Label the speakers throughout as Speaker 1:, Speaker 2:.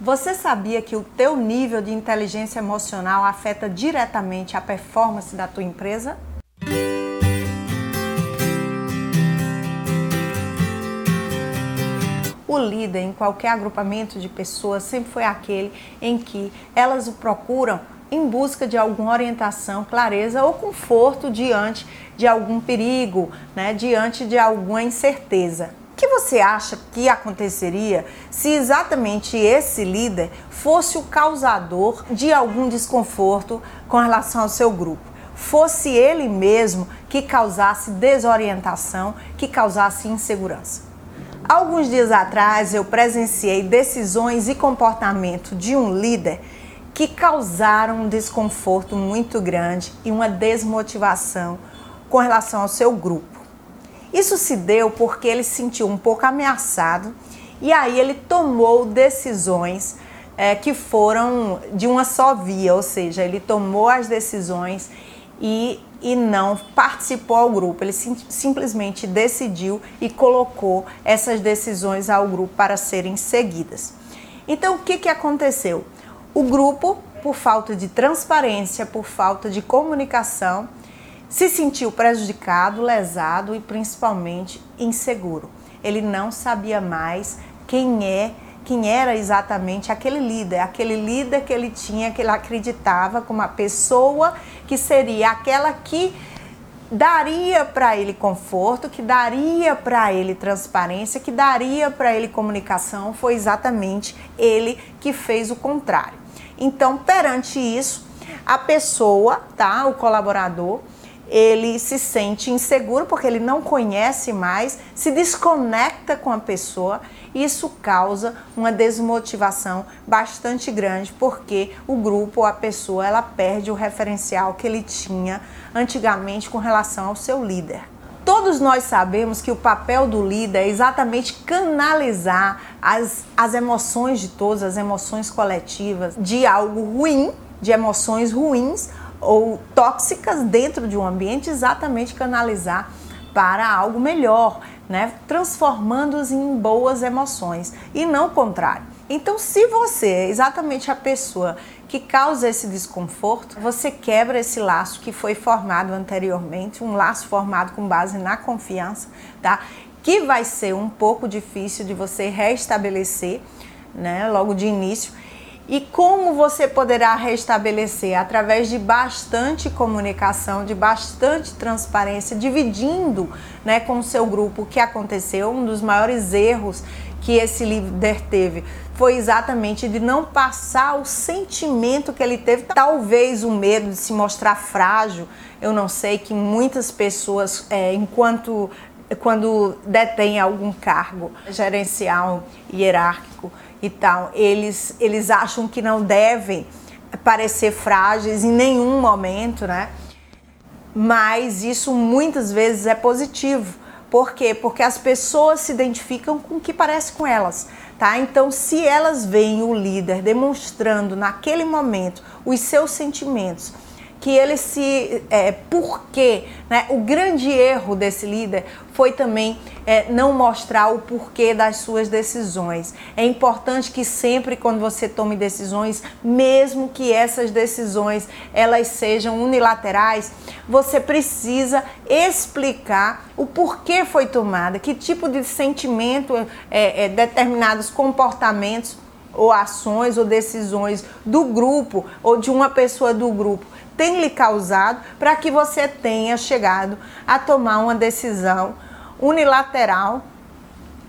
Speaker 1: Você sabia que o teu nível de inteligência emocional afeta diretamente a performance da tua empresa? O líder em qualquer agrupamento de pessoas sempre foi aquele em que elas o procuram em busca de alguma orientação, clareza ou conforto diante de algum perigo, né, diante de alguma incerteza. Que você acha que aconteceria se exatamente esse líder fosse o causador de algum desconforto com relação ao seu grupo? Fosse ele mesmo que causasse desorientação, que causasse insegurança. Alguns dias atrás eu presenciei decisões e comportamento de um líder que causaram um desconforto muito grande e uma desmotivação com relação ao seu grupo. Isso se deu porque ele se sentiu um pouco ameaçado e aí ele tomou decisões é, que foram de uma só via, ou seja, ele tomou as decisões e, e não participou ao grupo. Ele sim, simplesmente decidiu e colocou essas decisões ao grupo para serem seguidas. Então, o que, que aconteceu? O grupo, por falta de transparência, por falta de comunicação, se sentiu prejudicado, lesado e principalmente inseguro. Ele não sabia mais quem é, quem era exatamente aquele líder, aquele líder que ele tinha, que ele acreditava como a pessoa que seria aquela que daria para ele conforto, que daria para ele transparência, que daria para ele comunicação, foi exatamente ele que fez o contrário. Então, perante isso, a pessoa, tá, o colaborador, ele se sente inseguro porque ele não conhece mais, se desconecta com a pessoa. Isso causa uma desmotivação bastante grande porque o grupo ou a pessoa ela perde o referencial que ele tinha antigamente com relação ao seu líder. Todos nós sabemos que o papel do líder é exatamente canalizar as, as emoções de todos, as emoções coletivas, de algo ruim, de emoções ruins ou tóxicas dentro de um ambiente, exatamente canalizar para algo melhor, né? transformando-os em boas emoções e não o contrário. Então, se você é exatamente a pessoa que causa esse desconforto, você quebra esse laço que foi formado anteriormente, um laço formado com base na confiança, tá? Que vai ser um pouco difícil de você restabelecer, né, logo de início e como você poderá restabelecer? Através de bastante comunicação, de bastante transparência, dividindo né, com o seu grupo o que aconteceu. Um dos maiores erros que esse líder teve foi exatamente de não passar o sentimento que ele teve, talvez o medo de se mostrar frágil. Eu não sei que muitas pessoas, é, enquanto quando detém algum cargo gerencial, hierárquico, e tal, eles, eles acham que não devem parecer frágeis em nenhum momento, né? Mas isso muitas vezes é positivo. Por quê? Porque as pessoas se identificam com o que parece com elas, tá? Então, se elas veem o líder demonstrando naquele momento os seus sentimentos, que ele se. É, porquê? Né? O grande erro desse líder foi também é, não mostrar o porquê das suas decisões. É importante que sempre quando você tome decisões, mesmo que essas decisões elas sejam unilaterais, você precisa explicar o porquê foi tomada, que tipo de sentimento é, é determinados comportamentos ou ações ou decisões do grupo ou de uma pessoa do grupo tem lhe causado para que você tenha chegado a tomar uma decisão unilateral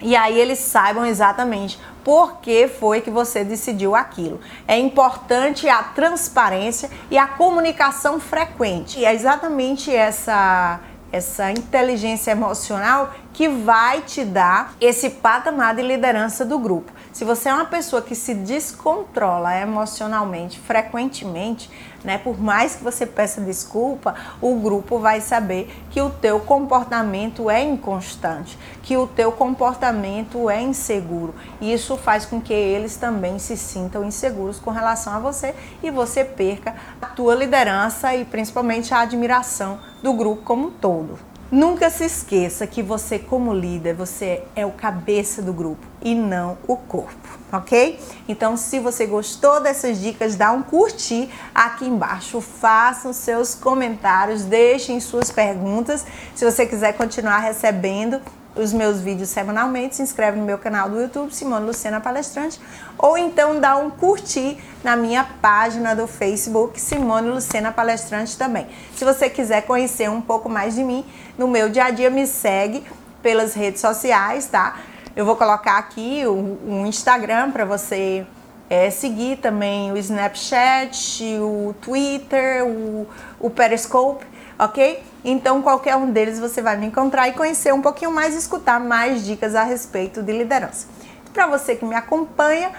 Speaker 1: e aí eles saibam exatamente por que foi que você decidiu aquilo. É importante a transparência e a comunicação frequente. E é exatamente essa essa inteligência emocional que vai te dar esse patamar de liderança do grupo. Se você é uma pessoa que se descontrola emocionalmente frequentemente, né, por mais que você peça desculpa, o grupo vai saber que o teu comportamento é inconstante, que o teu comportamento é inseguro. E isso faz com que eles também se sintam inseguros com relação a você e você perca a tua liderança e principalmente a admiração do grupo como um todo. Nunca se esqueça que você, como líder, você é o cabeça do grupo e não o corpo, ok? Então, se você gostou dessas dicas, dá um curtir aqui embaixo, façam seus comentários, deixem suas perguntas. Se você quiser continuar recebendo os meus vídeos semanalmente, se inscreve no meu canal do YouTube, Simone Luciana Palestrante, ou então dá um curtir na minha página do Facebook, Simone Lucena Palestrante também. Se você quiser conhecer um pouco mais de mim, no meu dia a dia, me segue pelas redes sociais, tá? Eu vou colocar aqui o Instagram para você é, seguir também o Snapchat, o Twitter, o, o Periscope, ok? Então, qualquer um deles você vai me encontrar e conhecer um pouquinho mais, escutar mais dicas a respeito de liderança. Para você que me acompanha,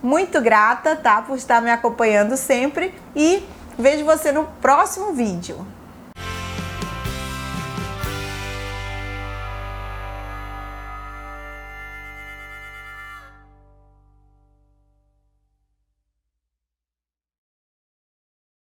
Speaker 1: muito grata, tá, por estar me acompanhando sempre e vejo você no próximo vídeo.